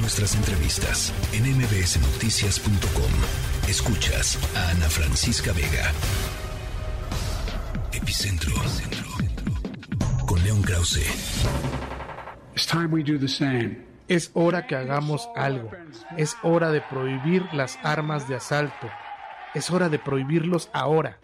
Nuestras entrevistas en mbsnoticias.com. Escuchas a Ana Francisca Vega. Epicentro. Con León Krause. Es hora que hagamos algo. Es hora de prohibir las armas de asalto. Es hora de prohibirlos ahora.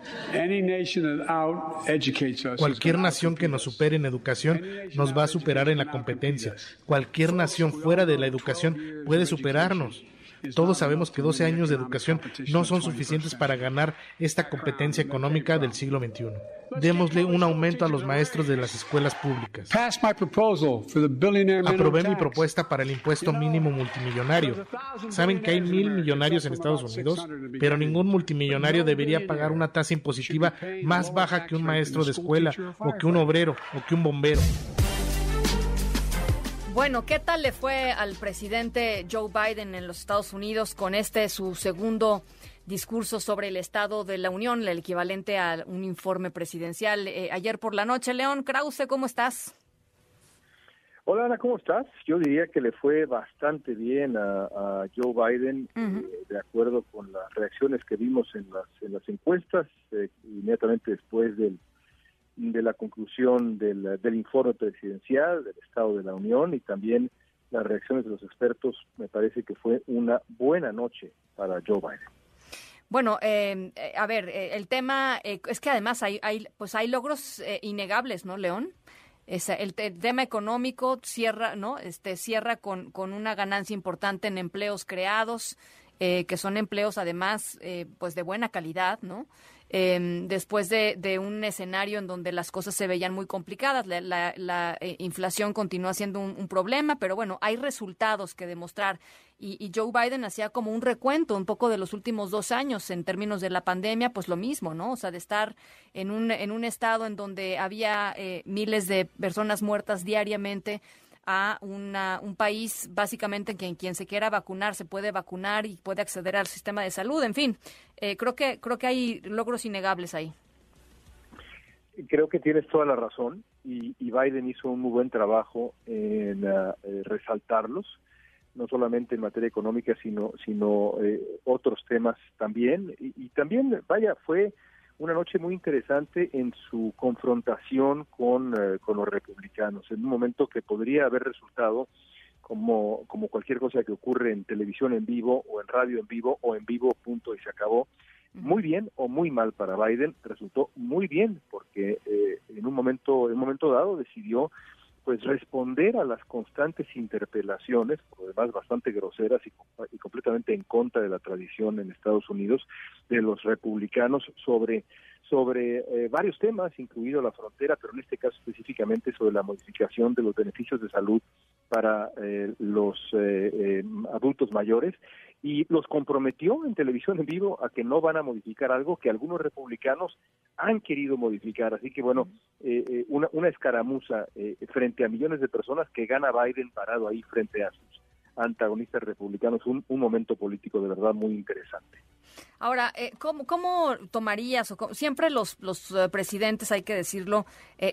Cualquier nación que nos supere en educación nos va a superar en la competencia. Cualquier nación fuera de la educación puede superarnos. Todos sabemos que 12 años de educación no son suficientes para ganar esta competencia económica del siglo XXI. Démosle un aumento a los maestros de las escuelas públicas. Aprobé mi propuesta para el impuesto mínimo multimillonario. Saben que hay mil millonarios en Estados Unidos, pero ningún multimillonario debería pagar una tasa impositiva más baja que un maestro de escuela o que un obrero o que un bombero. Bueno, ¿qué tal le fue al presidente Joe Biden en los Estados Unidos con este su segundo discurso sobre el Estado de la Unión, el equivalente a un informe presidencial eh, ayer por la noche? León Krause, ¿cómo estás? Hola Ana, ¿cómo estás? Yo diría que le fue bastante bien a, Joe Biden, eh, de acuerdo con las reacciones que vimos en las, en las encuestas, eh, inmediatamente después del de la conclusión del, del informe presidencial del Estado de la Unión y también las reacciones de los expertos, me parece que fue una buena noche para Joe Biden. Bueno, em, eh, a ver, eh, el tema eh, es que además hay, hay, pues hay logros innegables, ¿no, León? Es, el, tema económico cierra, ¿no? Este cierra con, con una ganancia importante en empleos creados, que son empleos además, pues de buena calidad, ¿no? Em, después de, un escenario en donde las cosas se veían muy complicadas. La, eh, inflación continúa siendo un, problema, pero bueno, hay resultados que demostrar. Y, Joe Biden hacía como un recuento un poco de los últimos dos años en términos de la pandemia, pues lo mismo, ¿no? O sea, de estar en un, en un estado en donde había eh, miles de personas muertas diariamente a una, un país básicamente en quien se quiera vacunar se puede vacunar y puede acceder al sistema de salud. En fin, eh, creo que creo que hay logros innegables ahí. Creo que tienes toda la razón y, Biden hizo un muy buen trabajo en uh, resaltarlos, no solamente en materia económica, sino sino eh, otros temas también. y también, vaya, fue una noche muy interesante en su confrontación con, eh, con los republicanos, en un momento que podría haber resultado como, como cualquier cosa que ocurre en televisión en vivo o en radio en vivo o en vivo punto y se acabó, muy bien o muy mal para Biden, resultó muy bien porque eh, en un momento en un momento dado decidió pues responder a las constantes interpelaciones, por lo demás bastante groseras y, completamente en contra de la tradición en Estados Unidos de los republicanos sobre sobre eh, varios temas, incluido la frontera, pero en este caso específicamente sobre la modificación de los beneficios de salud para eh, los eh, adultos mayores y los comprometió en televisión en vivo a que no van a modificar algo que algunos republicanos han querido modificar. Así que bueno, eh, eh, una, una, escaramuza eh, frente a millones de personas que gana Biden parado ahí frente a sus antagonistas republicanos, un, un momento político de verdad muy interesante. Ahora, ¿cómo, ¿cómo, tomarías, o siempre los, los presidentes, hay que decirlo,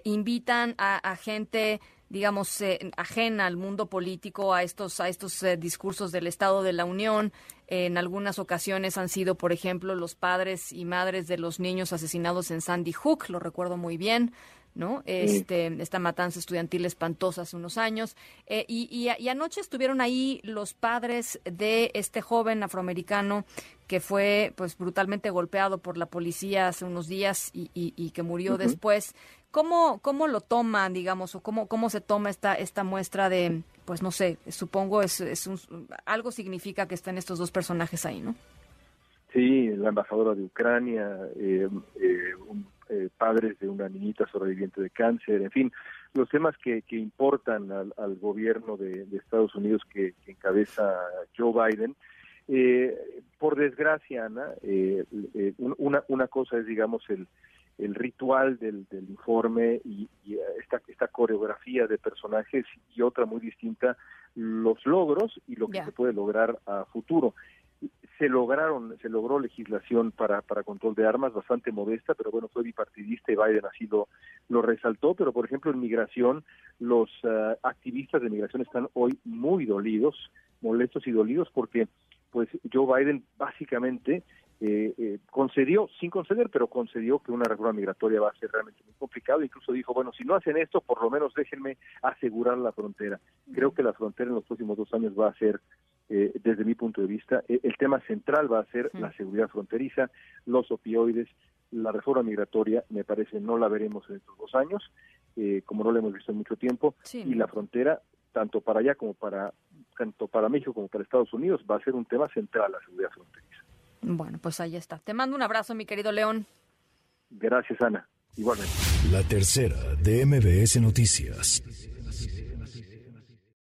invitan a, a gente digamos, eh, ajena al mundo político, a estos, a estos eh, discursos del Estado de la Unión. En algunas ocasiones han sido, por ejemplo, los padres y madres de los niños asesinados en Sandy Hook, lo recuerdo muy bien. ¿no? Este, esta matanza estudiantil espantosa hace unos años. Eh, y, y, anoche estuvieron ahí los padres de este joven afroamericano que fue pues brutalmente golpeado por la policía hace unos días y, y, que murió después. ¿Cómo, ¿Cómo lo toman, digamos, o cómo, cómo se toma esta, esta muestra de, pues no sé, supongo es, es algo significa que están estos dos personajes ahí, ¿no? Sí, la embajadora de Ucrania, eh, eh, eh, padres de una niñita sobreviviente de cáncer, en fin, los temas que, que importan al, gobierno de, Estados Unidos que, que encabeza Joe Biden. por desgracia, Ana, una, una cosa es, digamos, el, el ritual del, del informe y, y, esta, esta coreografía de personajes y otra muy distinta, los logros y lo que se puede lograr a futuro. Se lograron, se logró legislación para, para control de armas bastante modesta, pero bueno, fue bipartidista y Biden así lo, lo resaltó, pero por ejemplo en migración, los uh, activistas de migración están hoy muy dolidos molestos y dolidos porque pues Joe Biden básicamente eh, eh, concedió, sin conceder, pero concedió que una reforma migratoria va a ser realmente muy complicado. Incluso dijo, bueno, si no hacen esto, por lo menos déjenme asegurar la frontera. Creo que la frontera en los próximos dos años va a ser, eh, desde mi punto de vista, el tema central va a ser la seguridad fronteriza, los opioides, la reforma migratoria, me parece, no la veremos en estos dos años, como no la hemos visto en mucho tiempo, y la frontera, tanto para allá como para tanto para México como para Estados Unidos, va a ser un tema central la seguridad fronteriza. Bueno, pues ahí está. Te mando un abrazo, mi querido León. Gracias, Ana. Igualmente. La tercera de MBS Noticias.